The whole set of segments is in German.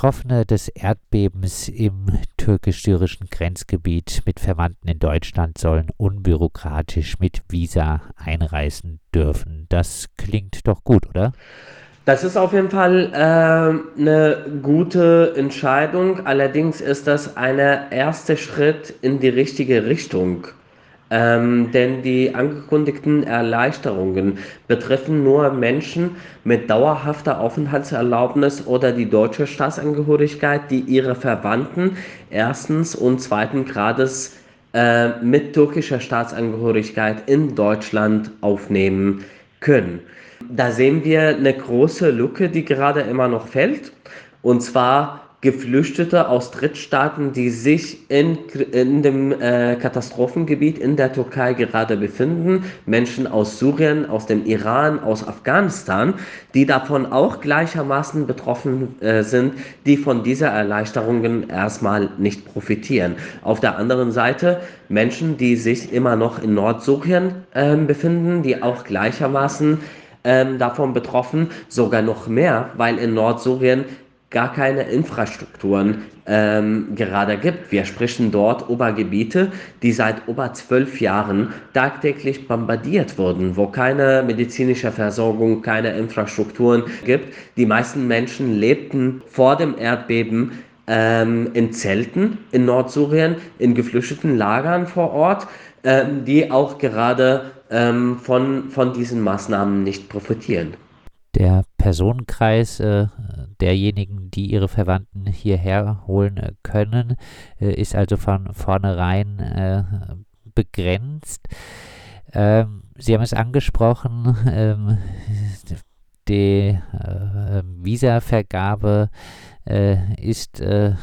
Betroffene des Erdbebens im türkisch-syrischen Grenzgebiet mit Verwandten in Deutschland sollen unbürokratisch mit Visa einreisen dürfen. Das klingt doch gut, oder? Das ist auf jeden Fall äh, eine gute Entscheidung. Allerdings ist das ein erster Schritt in die richtige Richtung. Ähm, denn die angekündigten Erleichterungen betreffen nur Menschen mit dauerhafter Aufenthaltserlaubnis oder die deutsche Staatsangehörigkeit, die ihre Verwandten erstens und zweiten Grades äh, mit türkischer Staatsangehörigkeit in Deutschland aufnehmen können. Da sehen wir eine große Lücke, die gerade immer noch fällt. Und zwar Geflüchtete aus Drittstaaten, die sich in, in dem äh, Katastrophengebiet in der Türkei gerade befinden, Menschen aus Syrien, aus dem Iran, aus Afghanistan, die davon auch gleichermaßen betroffen äh, sind, die von dieser Erleichterungen erstmal nicht profitieren. Auf der anderen Seite Menschen, die sich immer noch in Nordsyrien äh, befinden, die auch gleichermaßen ähm, davon betroffen, sogar noch mehr, weil in Nordsyrien gar keine Infrastrukturen ähm, gerade gibt. Wir sprechen dort über Gebiete, die seit über zwölf Jahren tagtäglich bombardiert wurden, wo keine medizinische Versorgung, keine Infrastrukturen gibt. Die meisten Menschen lebten vor dem Erdbeben ähm, in Zelten in Nordsyrien, in geflüchteten Lagern vor Ort, ähm, die auch gerade ähm, von, von diesen Maßnahmen nicht profitieren. Der Personenkreis äh, derjenigen, die ihre Verwandten hierher holen äh, können, äh, ist also von vornherein äh, begrenzt. Ähm, Sie haben es angesprochen, ähm, die äh, Visavergabe äh, ist äh,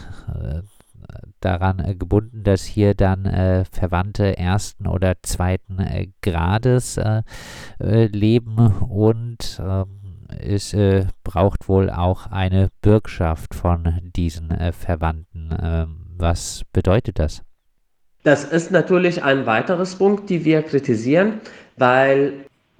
daran gebunden, dass hier dann Verwandte ersten oder zweiten Grades leben und ähm, es äh, braucht wohl auch eine Bürgschaft von diesen äh, Verwandten. Ähm, was bedeutet das? Das ist natürlich ein weiteres Punkt, die wir kritisieren, weil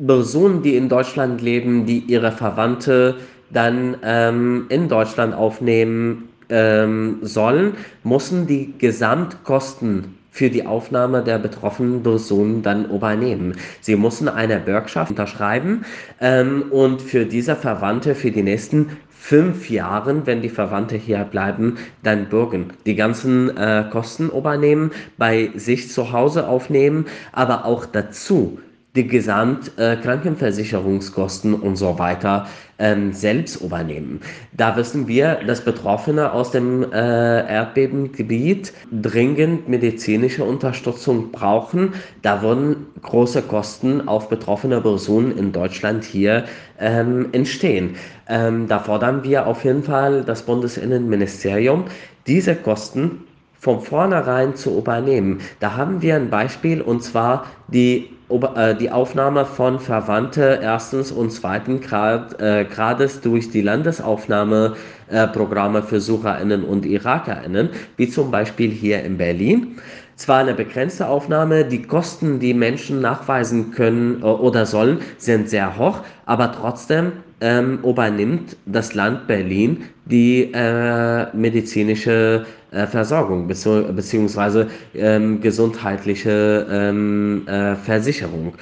Personen, die in Deutschland leben, die ihre Verwandte dann ähm, in Deutschland aufnehmen ähm, sollen, müssen die Gesamtkosten für die Aufnahme der betroffenen Person dann übernehmen. Sie müssen eine Bürgschaft unterschreiben ähm, und für diese Verwandte für die nächsten fünf Jahren, wenn die Verwandte hier bleiben, dann bürgen. Die ganzen äh, Kosten übernehmen, bei sich zu Hause aufnehmen, aber auch dazu die Gesamtkrankenversicherungskosten äh, und so weiter ähm, selbst übernehmen. Da wissen wir, dass Betroffene aus dem äh, Erdbebengebiet dringend medizinische Unterstützung brauchen. Da würden große Kosten auf betroffene Personen in Deutschland hier ähm, entstehen. Ähm, da fordern wir auf jeden Fall das Bundesinnenministerium, diese Kosten von vornherein zu übernehmen. Da haben wir ein Beispiel und zwar die, äh, die Aufnahme von Verwandte erstens und zweiten Grad, äh, Grades durch die Landesaufnahmeprogramme äh, für SucherInnen und IrakerInnen, wie zum Beispiel hier in Berlin. Zwar eine begrenzte Aufnahme, die Kosten, die Menschen nachweisen können äh, oder sollen, sind sehr hoch, aber trotzdem ähm, übernimmt das Land Berlin die äh, medizinische äh, Versorgung bzw. Ähm, gesundheitliche ähm, äh, Versicherung.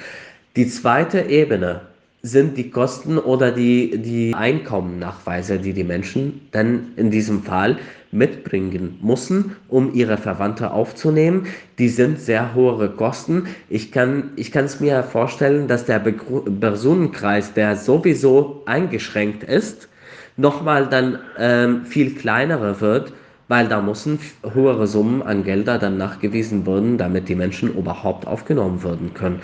Die zweite Ebene sind die Kosten oder die, die Einkommennachweise, die die Menschen dann in diesem Fall mitbringen müssen, um ihre Verwandte aufzunehmen. Die sind sehr hohe Kosten. Ich kann ich es mir vorstellen, dass der Personenkreis, der sowieso eingeschränkt ist, nochmal dann ähm, viel kleinerer wird, weil da müssen höhere Summen an Gelder dann nachgewiesen werden, damit die Menschen überhaupt aufgenommen werden können.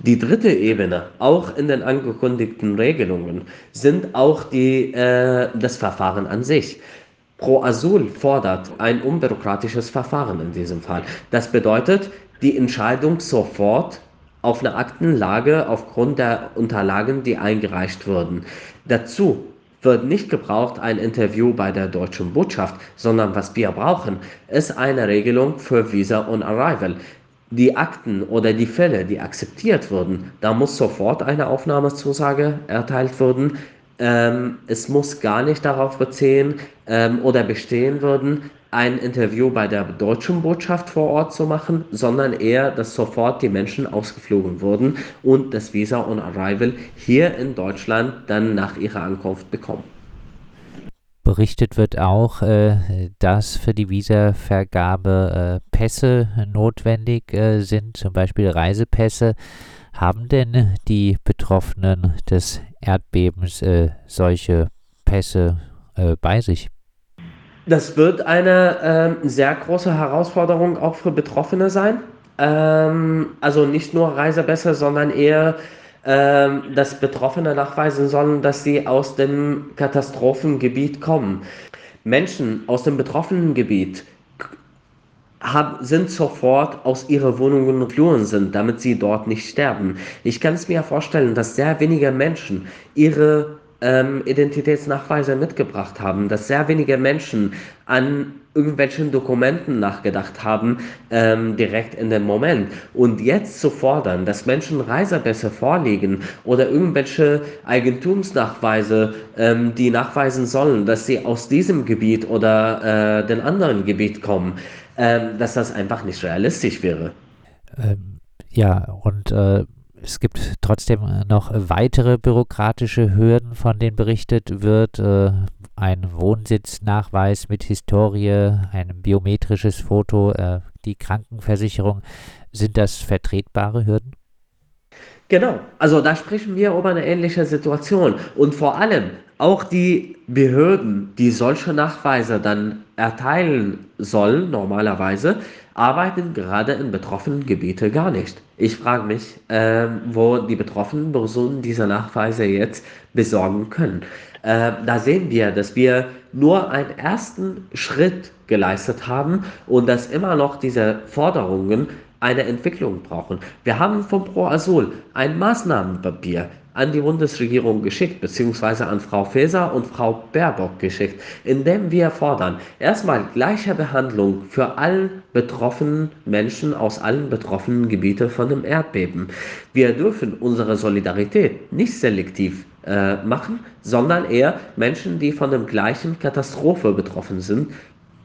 Die dritte Ebene, auch in den angekündigten Regelungen, sind auch die, äh, das Verfahren an sich. Pro Asyl fordert ein unbürokratisches Verfahren in diesem Fall. Das bedeutet, die Entscheidung sofort auf eine Aktenlage aufgrund der Unterlagen, die eingereicht wurden. Dazu wird nicht gebraucht ein Interview bei der deutschen Botschaft, sondern was wir brauchen, ist eine Regelung für Visa on Arrival. Die Akten oder die Fälle, die akzeptiert wurden, da muss sofort eine Aufnahmezusage erteilt werden ähm, es muss gar nicht darauf beziehen ähm, oder bestehen würden, ein Interview bei der deutschen Botschaft vor Ort zu machen, sondern eher, dass sofort die Menschen ausgeflogen wurden und das Visa on Arrival hier in Deutschland dann nach ihrer Ankunft bekommen. Berichtet wird auch, äh, dass für die Visavergabe äh, Pässe notwendig äh, sind, zum Beispiel Reisepässe. Haben denn die Betroffenen des Erdbebens äh, solche Pässe äh, bei sich? Das wird eine ähm, sehr große Herausforderung auch für Betroffene sein. Ähm, also nicht nur Reisepässe, sondern eher ähm, dass Betroffene nachweisen sollen, dass sie aus dem Katastrophengebiet kommen. Menschen aus dem betroffenen Gebiet haben, sind sofort aus ihren Wohnungen geflohen sind, damit sie dort nicht sterben. Ich kann es mir vorstellen, dass sehr wenige Menschen ihre ähm, Identitätsnachweise mitgebracht haben, dass sehr wenige Menschen an irgendwelchen Dokumenten nachgedacht haben, ähm, direkt in dem Moment. Und jetzt zu fordern, dass Menschen Reisepässe vorlegen oder irgendwelche Eigentumsnachweise, ähm, die nachweisen sollen, dass sie aus diesem Gebiet oder äh, den anderen Gebiet kommen, ähm, dass das einfach nicht realistisch wäre. Ähm, ja, und äh, es gibt trotzdem noch weitere bürokratische Hürden, von denen berichtet wird. Äh, ein Wohnsitznachweis mit Historie, ein biometrisches Foto, äh, die Krankenversicherung. Sind das vertretbare Hürden? Genau, also da sprechen wir über eine ähnliche Situation. Und vor allem auch die Behörden, die solche Nachweise dann erteilen sollen, normalerweise, arbeiten gerade in betroffenen Gebieten gar nicht. Ich frage mich, äh, wo die betroffenen Personen diese Nachweise jetzt besorgen können. Äh, da sehen wir, dass wir nur einen ersten Schritt geleistet haben und dass immer noch diese Forderungen eine Entwicklung brauchen. Wir haben vom Pro Asyl ein Maßnahmenpapier an die Bundesregierung geschickt, beziehungsweise an Frau Faeser und Frau Baerbock geschickt, in dem wir fordern, erstmal gleiche Behandlung für alle betroffenen Menschen aus allen betroffenen Gebieten von dem Erdbeben. Wir dürfen unsere Solidarität nicht selektiv äh, machen, sondern eher Menschen, die von der gleichen Katastrophe betroffen sind,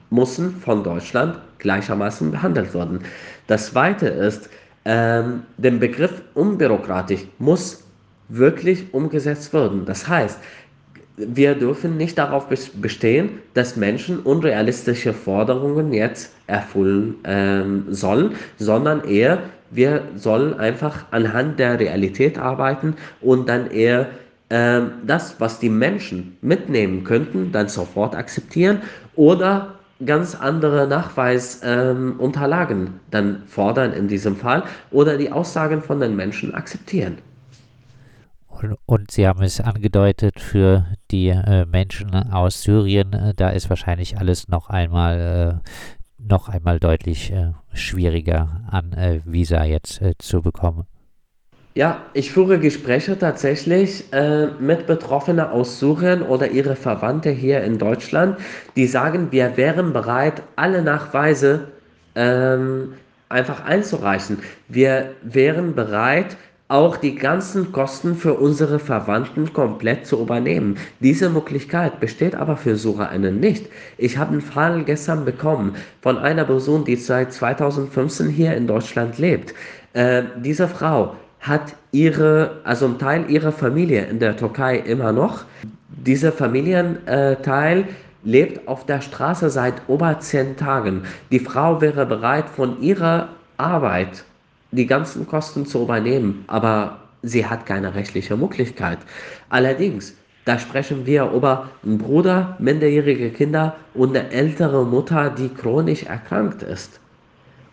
müssen von Deutschland gleichermaßen behandelt werden. Das zweite ist, ähm, der Begriff unbürokratisch muss wirklich umgesetzt werden. Das heißt, wir dürfen nicht darauf bestehen, dass Menschen unrealistische Forderungen jetzt erfüllen ähm, sollen, sondern eher, wir sollen einfach anhand der Realität arbeiten und dann eher ähm, das, was die Menschen mitnehmen könnten, dann sofort akzeptieren oder ganz andere Nachweisunterlagen ähm, dann fordern in diesem Fall oder die Aussagen von den Menschen akzeptieren. Und, Sie haben es angedeutet, für die äh, Menschen aus Syrien, äh, da ist wahrscheinlich alles noch einmal, äh, noch einmal deutlich äh, schwieriger an äh, Visa jetzt äh, zu bekommen. Ja, ich führe Gespräche tatsächlich äh, mit Betroffenen aus Syrien oder ihre Verwandte hier in Deutschland, die sagen, wir wären bereit, alle Nachweise ähm, einfach einzureichen. Wir wären bereit, auch die ganzen Kosten für unsere Verwandten komplett zu übernehmen. Diese Möglichkeit besteht aber für Syrerinnen nicht. Ich habe einen Fall gestern bekommen von einer Person, die seit 2015 hier in Deutschland lebt. Äh, diese Frau hat ihre, also ein Teil ihrer Familie in der Türkei immer noch. Dieser Familienteil lebt auf der Straße seit über zehn Tagen. Die Frau wäre bereit, von ihrer Arbeit die ganzen Kosten zu übernehmen, aber sie hat keine rechtliche Möglichkeit. Allerdings, da sprechen wir über einen Bruder, minderjährige Kinder und eine ältere Mutter, die chronisch erkrankt ist.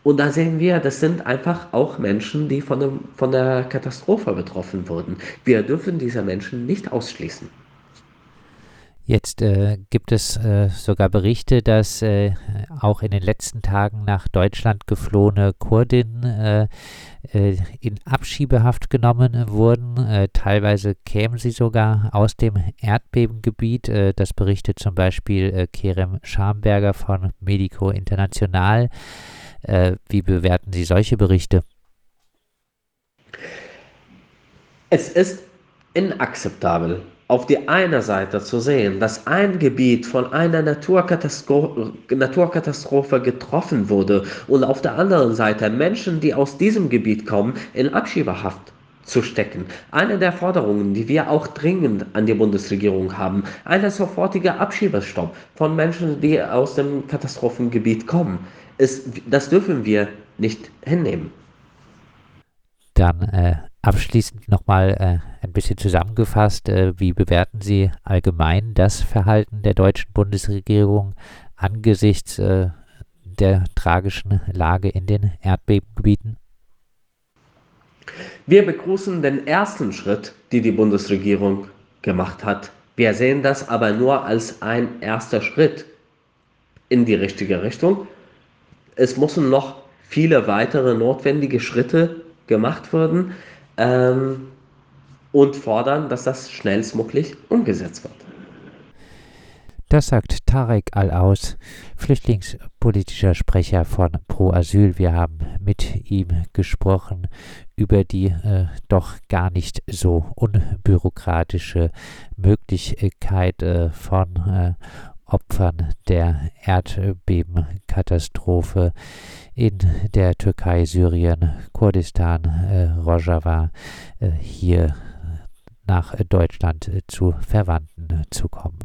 Und da sehen wir, das sind einfach auch Menschen, die von, dem, von der Katastrophe betroffen wurden. Wir dürfen diese Menschen nicht ausschließen. Jetzt äh, gibt es äh, sogar Berichte, dass äh, auch in den letzten Tagen nach Deutschland geflohene Kurdinnen äh, äh, in Abschiebehaft genommen wurden. Äh, teilweise kämen sie sogar aus dem Erdbebengebiet. das berichtet zum Beispiel Kerem Schamberger von Medico International. Äh, wie bewerten Sie solche Berichte? Es ist inakzeptabel, auf die eine Seite zu sehen, dass ein Gebiet von einer Naturkatastro Naturkatastrophe getroffen wurde und auf der anderen Seite Menschen, die aus diesem Gebiet kommen, in Abschiebehaft zu stecken. Eine der Forderungen, die wir auch dringend an die Bundesregierung haben, ein sofortiger Abschiebestopp von Menschen, die aus dem Katastrophengebiet kommen. Ist, das dürfen wir nicht hinnehmen. Dann äh, abschließend nochmal äh, ein bisschen zusammengefasst, äh, wie bewerten Sie allgemein das Verhalten der deutschen Bundesregierung angesichts äh, der tragischen Lage in den Erdbebengebieten? Wir begrüßen den ersten Schritt, die die Bundesregierung gemacht hat. Wir sehen das aber nur als ein erster Schritt in die richtige Richtung. Es müssen noch viele weitere notwendige Schritte gemacht werden ähm, und fordern, dass das schnellstmöglich umgesetzt wird. Das sagt Tarek Al-Aus, flüchtlingspolitischer Sprecher von Pro Asyl. Wir haben mit ihm gesprochen über die äh, doch gar nicht so unbürokratische Möglichkeit äh, von äh, Opfern der Erdbebenkatastrophe in der Türkei, Syrien, Kurdistan, äh, Rojava äh, hier nach Deutschland äh, zu Verwandten zu kommen.